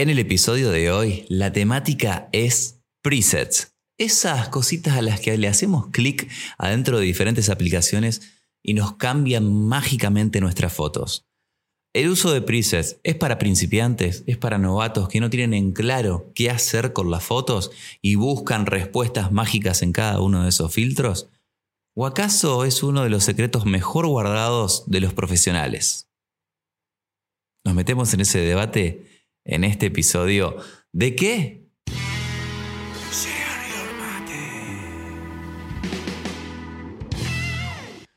En el episodio de hoy, la temática es presets. Esas cositas a las que le hacemos clic adentro de diferentes aplicaciones y nos cambian mágicamente nuestras fotos. El uso de presets es para principiantes, es para novatos que no tienen en claro qué hacer con las fotos y buscan respuestas mágicas en cada uno de esos filtros. ¿O acaso es uno de los secretos mejor guardados de los profesionales? Nos metemos en ese debate en este episodio de qué?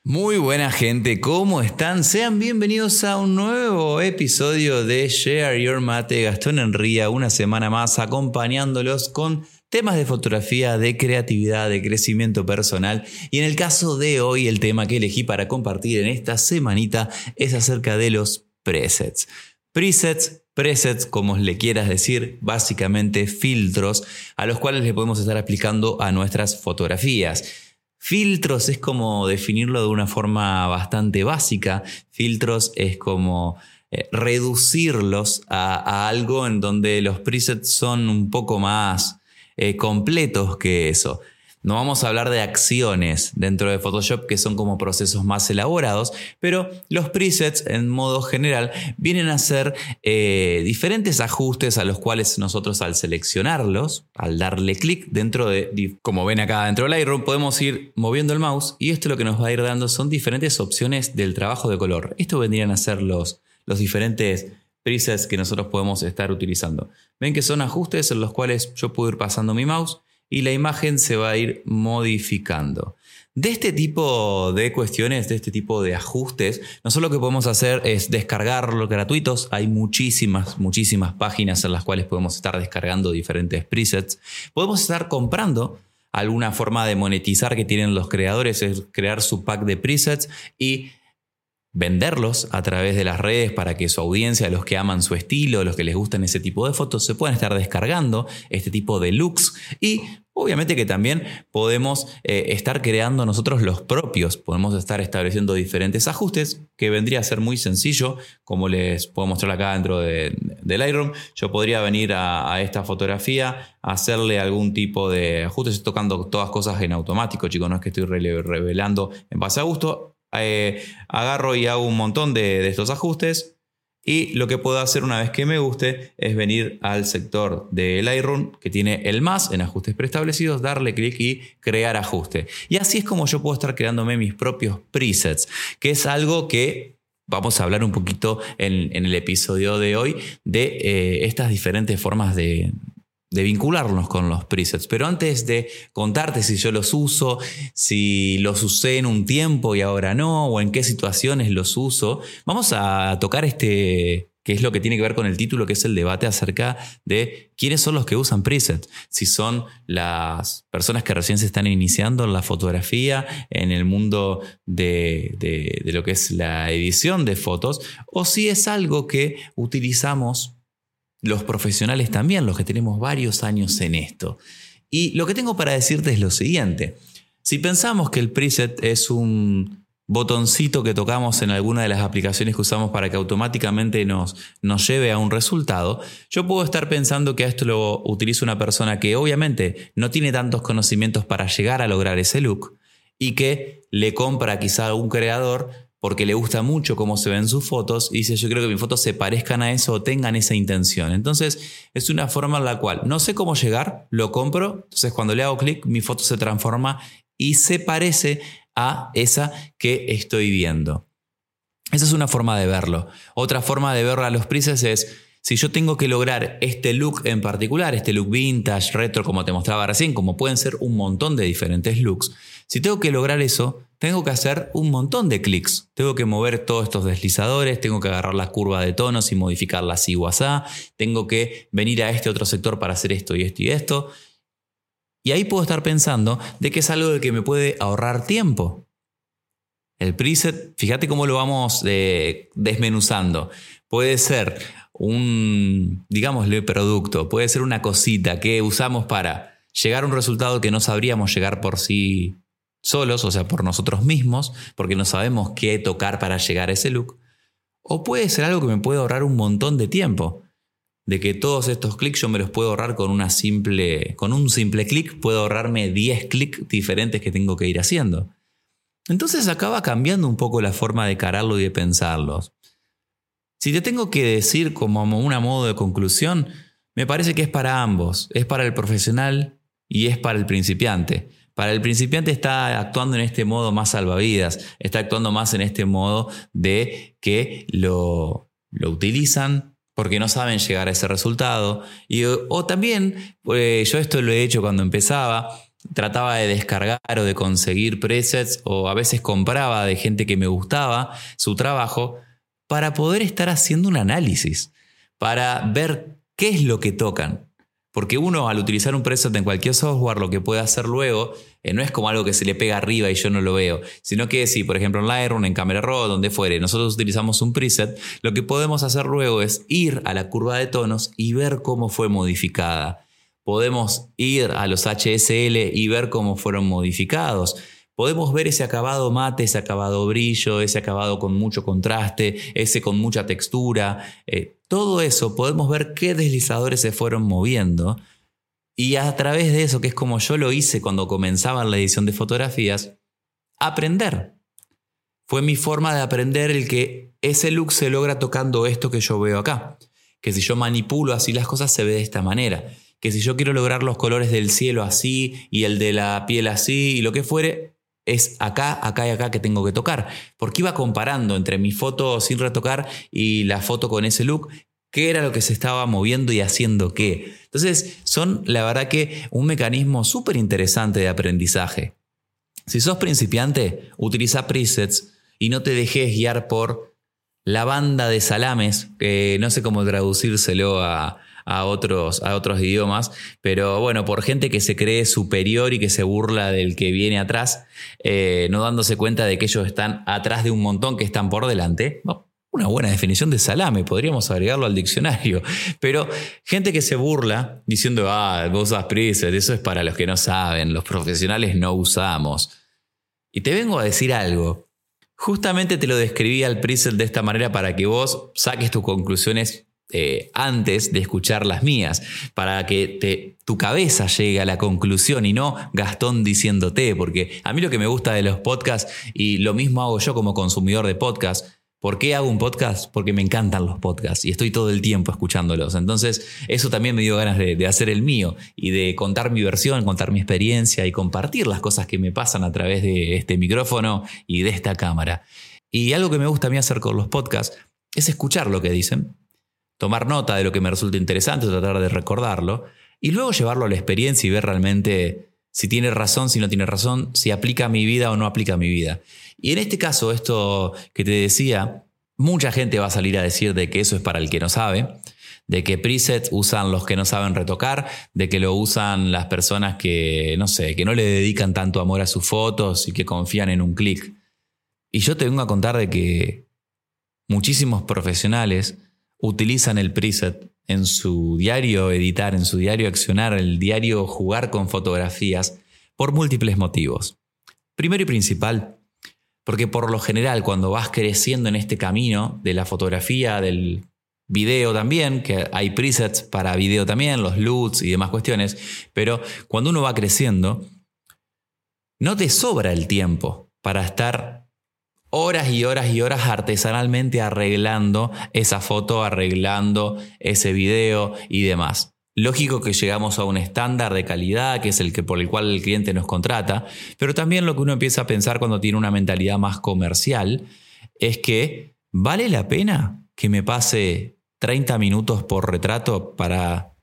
Muy buena gente, ¿cómo están? Sean bienvenidos a un nuevo episodio de Share Your Mate. Gastón Enría, una semana más acompañándolos con temas de fotografía, de creatividad, de crecimiento personal. Y en el caso de hoy, el tema que elegí para compartir en esta semanita es acerca de los presets. Presets, presets, como le quieras decir, básicamente filtros a los cuales le podemos estar aplicando a nuestras fotografías. Filtros es como definirlo de una forma bastante básica. Filtros es como eh, reducirlos a, algo en donde los presets son un poco más eh, completos que eso. No vamos a hablar de acciones dentro de Photoshop que son como procesos más elaborados, pero los presets en modo general vienen a ser eh, diferentes ajustes a los cuales nosotros al seleccionarlos, al darle clic dentro de, como ven acá dentro del Lightroom, podemos ir moviendo el mouse y esto lo que nos va a ir dando son diferentes opciones del trabajo de color. Esto vendrían a ser los, los diferentes presets que nosotros podemos estar utilizando. Ven que son ajustes en los cuales yo puedo ir pasando mi mouse y la imagen se va a ir modificando. De este tipo de cuestiones, de este tipo de ajustes, nosotros lo que podemos hacer es descargarlos gratuitos. Hay muchísimas, muchísimas páginas en las cuales podemos estar descargando diferentes presets. Podemos estar comprando alguna forma de monetizar que tienen los creadores, es crear su pack de presets y venderlos a través de las redes para que su audiencia, los que aman su estilo, los que les gustan ese tipo de fotos, se puedan estar descargando este tipo de looks. Y obviamente que también podemos eh, estar creando nosotros los propios, podemos estar estableciendo diferentes ajustes que vendría a ser muy sencillo, como les puedo mostrar acá dentro de, Lightroom, yo podría venir a, esta fotografía, hacerle algún tipo de ajustes, tocando todas cosas en automático, chicos, no es que estoy revelando en base a gusto, eh, agarro y hago un montón de, estos ajustes. Y lo que puedo hacer una vez que me guste es venir al sector de Lightroom que tiene el más en ajustes preestablecidos, darle clic y crear ajuste. Y así es como yo puedo estar creándome mis propios presets, que es algo que vamos a hablar un poquito en, el episodio de hoy de eh, estas diferentes formas de, de vincularnos con los presets. Pero antes de contarte si yo los uso, si los usé en un tiempo y ahora no, o en qué situaciones los uso, vamos a tocar este, que es lo que tiene que ver con el título, que es el debate acerca de quiénes son los que usan presets. Si son las personas que recién se están iniciando en la fotografía, en el mundo de, de lo que es la edición de fotos, o si es algo que utilizamos los profesionales también, los que tenemos varios años en esto. Y lo que tengo para decirte es lo siguiente. Si pensamos que el preset es un botoncito que tocamos en alguna de las aplicaciones que usamos para que automáticamente nos, nos lleve a un resultado, yo puedo estar pensando que esto lo utiliza una persona que obviamente no tiene tantos conocimientos para llegar a lograr ese look y que le compra quizá a un creador porque le gusta mucho cómo se ven sus fotos y dice yo creo que mis fotos se parezcan a eso o tengan esa intención. Entonces es una forma en la cual no sé cómo llegar, lo compro, entonces cuando le hago clic mi foto se transforma y se parece a esa que estoy viendo. Esa es una forma de verlo. Otra forma de verlo a los presets es si yo tengo que lograr este look en particular, este look vintage, retro, como te mostraba recién, como pueden ser un montón de diferentes looks, si tengo que lograr eso, tengo que hacer un montón de clics. Tengo que mover todos estos deslizadores, tengo que agarrar la curva de tonos y modificarla así o tengo que venir a este otro sector para hacer esto y esto y esto. Y ahí puedo estar pensando de que es algo de que me puede ahorrar tiempo. El preset, fíjate cómo lo vamos eh, desmenuzando. Puede ser un, digámosle, producto, puede ser una cosita que usamos para llegar a un resultado que no sabríamos llegar por sí solos, o sea, por nosotros mismos, porque no sabemos qué tocar para llegar a ese look. O puede ser algo que me puede ahorrar un montón de tiempo. de que todos estos clics yo me los puedo ahorrar con una simple con un simple clic puedo ahorrarme 10 clics diferentes que tengo que ir haciendo. Entonces acaba cambiando un poco la forma de cararlo y de pensarlos. Si te tengo que decir como una modo de conclusión, me parece que es para ambos, es para el profesional y es para el principiante. Para el principiante está actuando en este modo más salvavidas, está actuando más en este modo de que lo, lo utilizan porque no saben llegar a ese resultado. Y, o también, pues, yo esto lo he hecho cuando empezaba, trataba de descargar o de conseguir presets o a veces compraba de gente que me gustaba su trabajo para poder estar haciendo un análisis, para ver qué es lo que tocan. Porque uno al utilizar un preset en cualquier software lo que puede hacer luego eh, no es como algo que se le pega arriba y yo no lo veo, sino que si por ejemplo en Lightroom, en Camera Raw, donde fuere, nosotros utilizamos un preset, lo que podemos hacer luego es ir a la curva de tonos y ver cómo fue modificada. Podemos ir a los HSL y ver cómo fueron modificados podemos ver ese acabado mate, ese acabado brillo, ese acabado con mucho contraste, ese con mucha textura. Eh, todo eso podemos ver qué deslizadores se fueron moviendo. Y a través de eso, que es como yo lo hice cuando comenzaba la edición de fotografías, aprender. Fue mi forma de aprender el que ese look se logra tocando esto que yo veo acá. Que si yo manipulo así las cosas se ve de esta manera. Que si yo quiero lograr los colores del cielo así y el de la piel así y lo que fuere, es acá, acá y acá que tengo que tocar. Porque iba comparando entre mi foto sin retocar y la foto con ese look, qué era lo que se estaba moviendo y haciendo qué. Entonces, son la verdad que un mecanismo súper interesante de aprendizaje. Si sos principiante, utiliza presets y no te dejes guiar por la banda de salames, que no sé cómo traducírselo a, a otros, a otros idiomas, pero bueno, por gente que se cree superior y que se burla del que viene atrás, eh, no dándose cuenta de que ellos están atrás de un montón que están por delante. una buena definición de salame, podríamos agregarlo al diccionario. Pero gente que se burla diciendo, ah, vos usas eso es para los que no saben, los profesionales no usamos. Y te vengo a decir algo. Justamente te lo describí al preset de esta manera para que vos saques tus conclusiones eh, antes de escuchar las mías, para que tu cabeza llegue a la conclusión y no Gastón diciéndote, porque a mí lo que me gusta de los podcasts, y lo mismo hago yo como consumidor de podcasts, ¿Por qué hago un podcast? Porque me encantan los podcasts y estoy todo el tiempo escuchándolos. Entonces, eso también me dio ganas de, de, hacer el mío y de contar mi versión, contar mi experiencia y compartir las cosas que me pasan a través de este micrófono y de esta cámara. Y algo que me gusta a mí hacer con los podcasts es escuchar lo que dicen, tomar nota de lo que me resulta interesante, tratar de recordarlo, y luego llevarlo a la experiencia y ver realmente si tiene razón, si no tiene razón, si aplica a mi vida o no aplica a mi vida. Y en este caso, esto que te decía, mucha gente va a salir a decir de que eso es para el que no sabe, de que presets usan los que no saben retocar, de que lo usan las personas que, no sé, que no le dedican tanto amor a sus fotos y que confían en un clic. Y yo te vengo a contar de que muchísimos profesionales utilizan el preset en su diario editar, en su diario accionar, el diario jugar con fotografías, por múltiples motivos. Primero y principal, porque por lo general cuando vas creciendo en este camino de la fotografía, del video también, que hay presets para video también, los LUTs y demás cuestiones, pero cuando uno va creciendo, no te sobra el tiempo para estar horas y horas y horas artesanalmente arreglando esa foto, arreglando ese video y demás. Lógico que llegamos a un estándar de calidad, que es el que por el cual el cliente nos contrata, pero también lo que uno empieza a pensar cuando tiene una mentalidad más comercial es que vale la pena que me pase 30 minutos por retrato para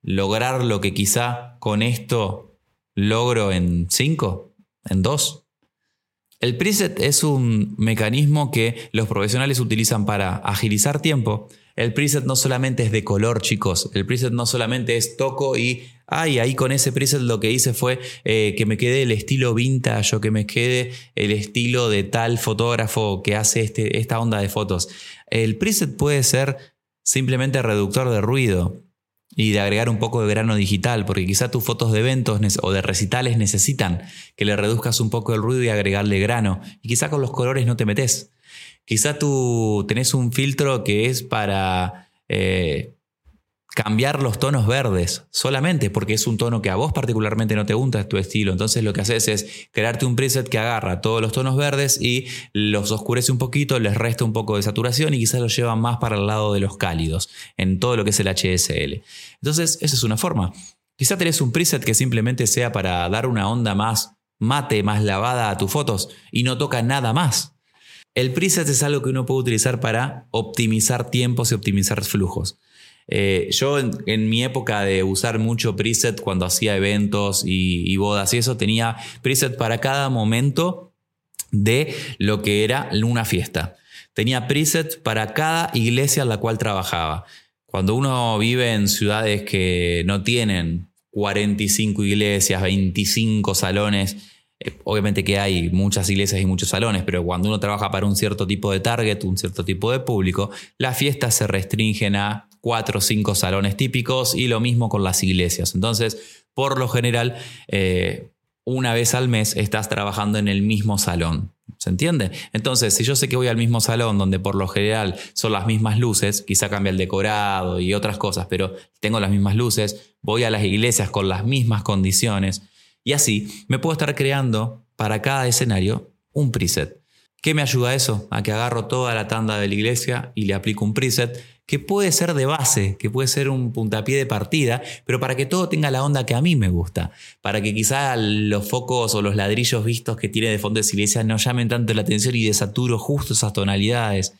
lograr lo que quizá con esto logro en 5, en 2. El preset es un mecanismo que los profesionales utilizan para agilizar tiempo. El preset no solamente es de color, chicos. El preset no solamente es toco y, ay, ahí con ese preset lo que hice fue eh, que me quede el estilo vintage o que me quede el estilo de tal fotógrafo que hace este, esta onda de fotos. El preset puede ser simplemente reductor de ruido y de agregar un poco de grano digital, porque quizá tus fotos de eventos o de recitales necesitan que le reduzcas un poco el ruido y agregarle grano. Y quizá con los colores no te metes. Quizá tú tenés un filtro que es para eh, cambiar los tonos verdes solamente porque es un tono que a vos particularmente no te gusta, es tu estilo. Entonces lo que haces es crearte un preset que agarra todos los tonos verdes y los oscurece un poquito, les resta un poco de saturación y quizás los lleva más para el lado de los cálidos en todo lo que es el HSL. Entonces esa es una forma. Quizá tenés un preset que simplemente sea para dar una onda más mate, más lavada a tus fotos y no toca nada más. El preset es algo que uno puede utilizar para optimizar tiempos y optimizar flujos. Eh, yo en, mi época de usar mucho preset cuando hacía eventos y, bodas y eso, tenía preset para cada momento de lo que era una fiesta. Tenía preset para cada iglesia en la cual trabajaba. Cuando uno vive en ciudades que no tienen 45 iglesias, 25 salones, eh, obviamente que hay muchas iglesias y muchos salones, pero cuando uno trabaja para un cierto tipo de target, un cierto tipo de público, las fiestas se restringen a cuatro o cinco salones típicos y lo mismo con las iglesias. Entonces, por lo general, eh, una vez al mes estás trabajando en el mismo salón. ¿Se entiende? Entonces, si yo sé que voy al mismo salón donde por lo general son las mismas luces, quizá cambia el decorado y otras cosas, pero tengo las mismas luces, voy a las iglesias con las mismas condiciones y así me puedo estar creando para cada escenario un preset. ¿Qué me ayuda eso? A que agarro toda la tanda de la iglesia y le aplico un preset que puede ser de base, que puede ser un puntapié de partida, pero para que todo tenga la onda que a mí me gusta, para que quizá los focos o los ladrillos vistos que tiene de fondo de iglesia no llamen tanto la atención y desaturo justo esas tonalidades.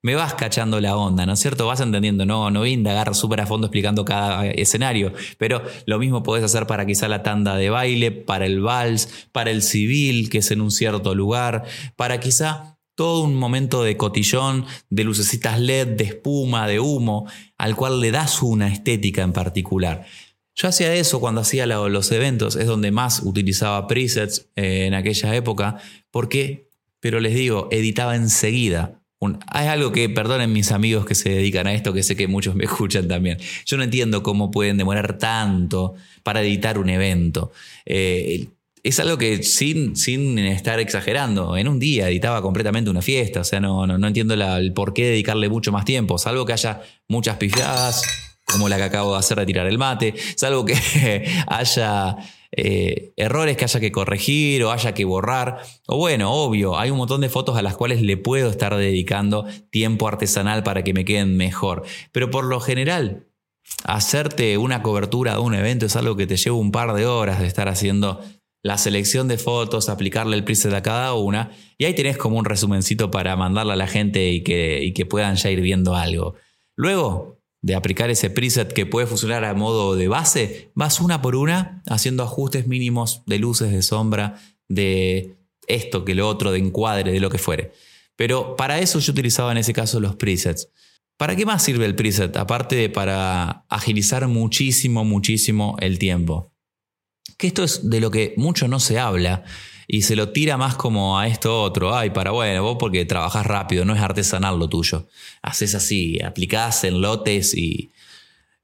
Me vas cachando la onda, ¿no es cierto? Vas entendiendo, no, no voy a indagar súper a fondo explicando cada escenario, pero lo mismo podés hacer para quizá la tanda de baile, para el vals, para el civil, que es en un cierto lugar, para quizá todo un momento de cotillón, de lucecitas LED, de espuma, de humo, al cual le das una estética en particular. Yo hacía eso cuando hacía los eventos, es donde más utilizaba presets eh, en aquella época, porque, pero les digo, editaba enseguida. hay algo que, perdonen mis amigos que se dedican a esto, que sé que muchos me escuchan también. Yo no entiendo cómo pueden demorar tanto para editar un evento. Eh, es algo que sin, sin estar exagerando, en un día editaba completamente una fiesta, o sea, no, no, entiendo el por qué dedicarle mucho más tiempo, salvo que haya muchas pifiadas, como la que acabo de hacer de tirar el mate, salvo que haya eh, errores que haya que corregir o haya que borrar, o bueno, obvio, hay un montón de fotos a las cuales le puedo estar dedicando tiempo artesanal para que me queden mejor, pero por lo general... Hacerte una cobertura de un evento es algo que te lleva un par de horas de estar haciendo la selección de fotos, aplicarle el preset a cada una, y ahí tenés como un resumencito para mandarle a la gente y que, que puedan ya ir viendo algo. Luego de aplicar ese preset que puede funcionar a modo de base, vas una por una haciendo ajustes mínimos de luces, de sombra, de esto, que lo otro, de encuadre, de lo que fuere. Pero para eso yo utilizaba en ese caso los presets. ¿Para qué más sirve el preset? Aparte de para agilizar muchísimo, muchísimo el tiempo que esto es de lo que mucho no se habla y se lo tira más como a esto otro. Ay, para bueno, vos porque trabajás rápido, no es artesanal lo tuyo. Haces así, aplicás en lotes y,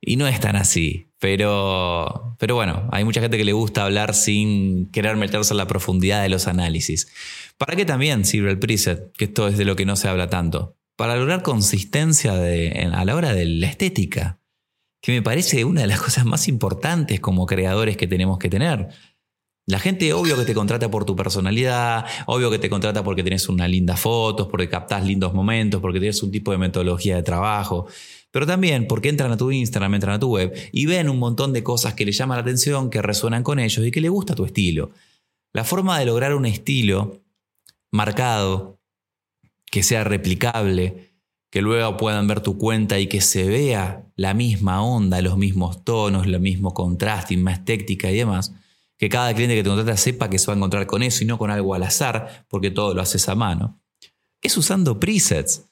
y no es tan así. Pero, pero bueno, hay mucha gente que le gusta hablar sin querer meterse en la profundidad de los análisis. ¿Para qué también sirve el preset? Que esto es de lo que no se habla tanto. Para lograr consistencia a la hora de la estética que me parece una de las cosas más importantes como creadores que tenemos que tener. La gente obvio que te contrata por tu personalidad, obvio que te contrata porque tienes una linda fotos, porque captás lindos momentos, porque tienes un tipo de metodología de trabajo, pero también porque entran a tu Instagram, entran a tu web y ven un montón de cosas que les llaman la atención, que resuenan con ellos y que les gusta tu estilo. La forma de lograr un estilo marcado, que sea replicable, que luego puedan ver tu cuenta y que se vea la misma onda, los mismos tonos, el mismo contraste, más estética y demás, que cada cliente que te contrata sepa que se va a encontrar con eso y no con algo al azar, porque todo lo haces a mano, es usando presets.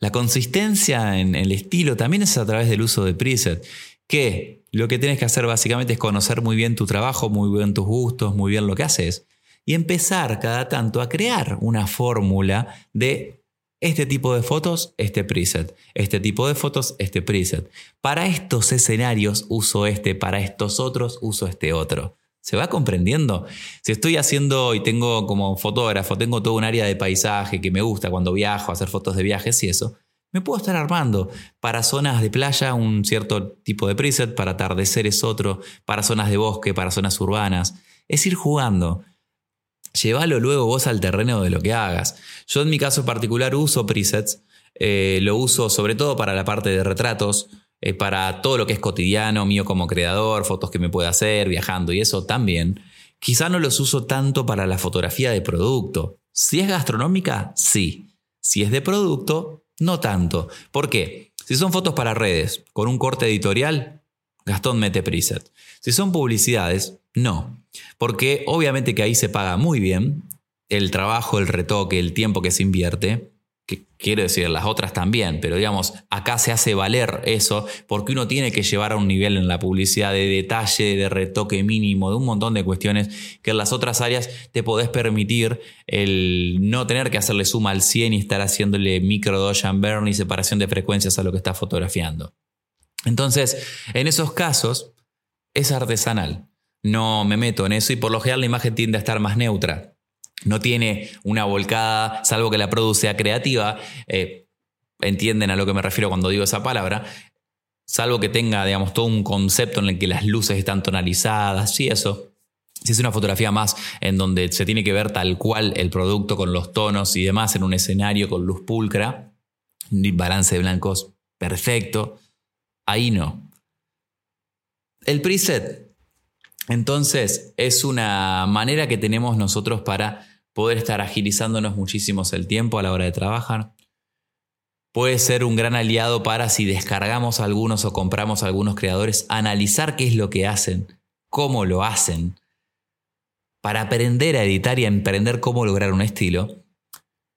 La consistencia en el estilo también es a través del uso de presets, que lo que tienes que hacer básicamente es conocer muy bien tu trabajo, muy bien tus gustos, muy bien lo que haces, y empezar cada tanto a crear una fórmula de este tipo de fotos, este preset. Este tipo de fotos, este preset. Para estos escenarios uso este, para estos otros uso este otro. ¿Se va comprendiendo? Si estoy haciendo y tengo como fotógrafo, tengo todo un área de paisaje que me gusta cuando viajo, hacer fotos de viajes y eso, Me puedo estar armando para zonas de playa un cierto tipo de preset, para atardeceres otro, para zonas de bosque, para zonas urbanas. Es ir jugando. Llévalo luego vos al terreno de lo que hagas. Yo en mi caso particular uso presets. Eh, lo uso sobre todo para la parte de retratos, eh, para todo lo que es cotidiano mío como creador, fotos que me pueda hacer, viajando y eso también. Quizá no los uso tanto para la fotografía de producto. Si es gastronómica, sí. Si es de producto, no tanto. ¿Por qué? Si son fotos para redes, con un corte editorial, Gastón mete preset. Si son publicidades, no. Porque obviamente que ahí se paga muy bien el trabajo, el retoque, el tiempo que se invierte quiero decir, las otras también, pero digamos, acá se hace valer eso porque uno tiene que llevar a un nivel en la publicidad de detalle, de retoque mínimo, de un montón de cuestiones que en las otras áreas te podés permitir el no tener que hacerle suma al 100 y estar haciéndole micro dodge and burn y separación de frecuencias a lo que estás fotografiando. Entonces, en esos casos, es artesanal. No me meto en eso y por lo general la imagen tiende a estar más neutra no tiene una volcada, salvo que la produce sea creativa, eh, entienden a lo que me refiero cuando digo esa palabra, salvo que tenga, digamos, todo un concepto en el que las luces están tonalizadas y eso. Si es una fotografía más en donde se tiene que ver tal cual el producto con los tonos y demás en un escenario con luz pulcra, balance de blancos perfecto, ahí no. El preset, entonces, es una manera que tenemos nosotros para poder estar agilizándonos muchísimo el tiempo a la hora de trabajar. Puede ser un gran aliado para si descargamos algunos o compramos algunos creadores, analizar qué es lo que hacen, cómo lo hacen, para aprender a editar y a emprender cómo lograr un estilo.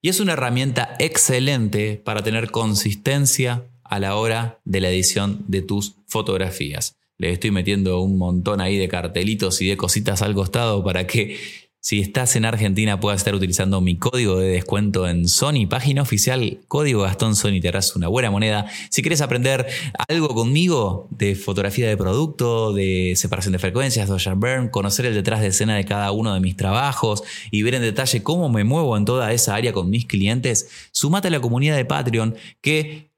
Y es una herramienta excelente para tener consistencia a la hora de la edición de tus fotografías. Le estoy metiendo un montón ahí de cartelitos y de cositas al costado para que si estás en Argentina, puedes estar utilizando mi código de descuento en Sony, página oficial, código Gastón Sony, te harás una buena moneda. Si quieres aprender algo conmigo de fotografía de producto, de separación de frecuencias, Ocean Burn, conocer el detrás de escena de cada uno de mis trabajos y ver en detalle cómo me muevo en toda esa área con mis clientes, sumate a la comunidad de Patreon que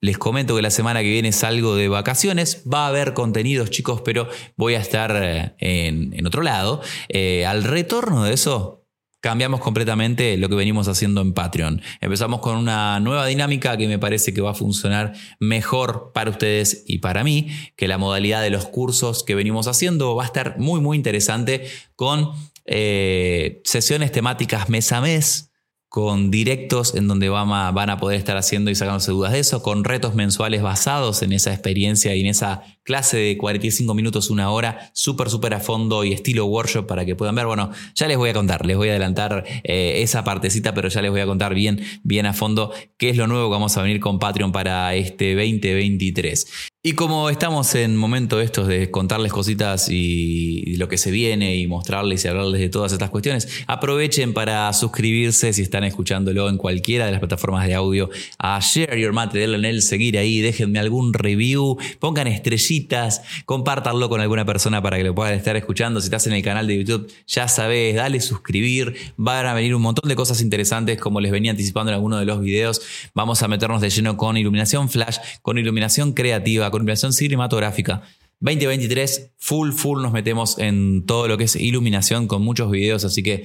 les comento que la semana que viene salgo de vacaciones. Va a haber contenidos, chicos, pero voy a estar eh, en, otro lado. Eh, al retorno de eso, cambiamos completamente lo que venimos haciendo en Patreon. Empezamos con una nueva dinámica que me parece que va a funcionar mejor para ustedes y para mí, que la modalidad de los cursos que venimos haciendo va a estar muy, muy interesante con eh, sesiones temáticas mes a mes con directos en donde van a, van a poder estar haciendo y sacándose dudas de eso, con retos mensuales basados en esa experiencia y en esa clase de 45 minutos, una hora, súper, súper a fondo y estilo workshop para que puedan ver. Bueno, ya les voy a contar, les voy a adelantar eh, esa partecita, pero ya les voy a contar bien, bien a fondo qué es lo nuevo que vamos a venir con Patreon para este 2023. Y como estamos en momentos estos de contarles cositas y lo que se viene y mostrarles y hablarles de todas estas cuestiones, aprovechen para suscribirse si están escuchándolo en cualquiera de las plataformas de audio a Share Your Mate, denle en el seguir ahí, déjenme algún review, pongan estrellitas compártanlo con alguna persona para que lo puedan estar escuchando. Si estás en el canal de YouTube, ya sabes, dale suscribir. Van a venir un montón de cosas interesantes, como les venía anticipando en alguno de los videos. Vamos a meternos de lleno con iluminación flash, con iluminación creativa, con iluminación cinematográfica. 2023, full, full nos metemos en todo lo que es iluminación con muchos videos, así que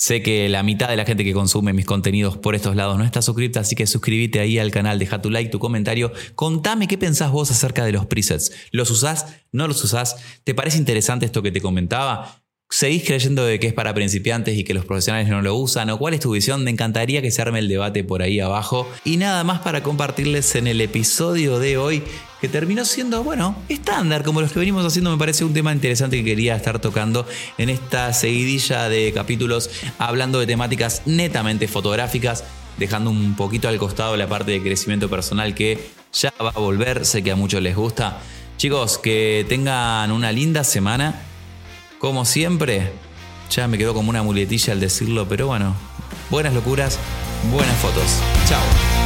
Sé que la mitad de la gente que consume mis contenidos por estos lados no está suscrita, así que suscríbete ahí al canal, deja tu like, tu comentario, contame qué pensás vos acerca de los presets. ¿Los usás? ¿No los usás? ¿Te parece interesante esto que te comentaba? ¿Seguís creyendo de que es para principiantes y que los profesionales no lo usan? ¿O cuál es tu visión? Me encantaría que se arme el debate por ahí abajo. Y nada más para compartirles en el episodio de hoy que terminó siendo, bueno, estándar, como los que venimos haciendo, me parece un tema interesante que quería estar tocando en esta seguidilla de capítulos hablando de temáticas netamente fotográficas, dejando un poquito al costado la parte de crecimiento personal que ya va a volver, sé que a muchos les gusta. Chicos, que tengan una linda semana como siempre, ya me quedó como una muletilla al decirlo, pero bueno, buenas locuras, buenas fotos. Chao.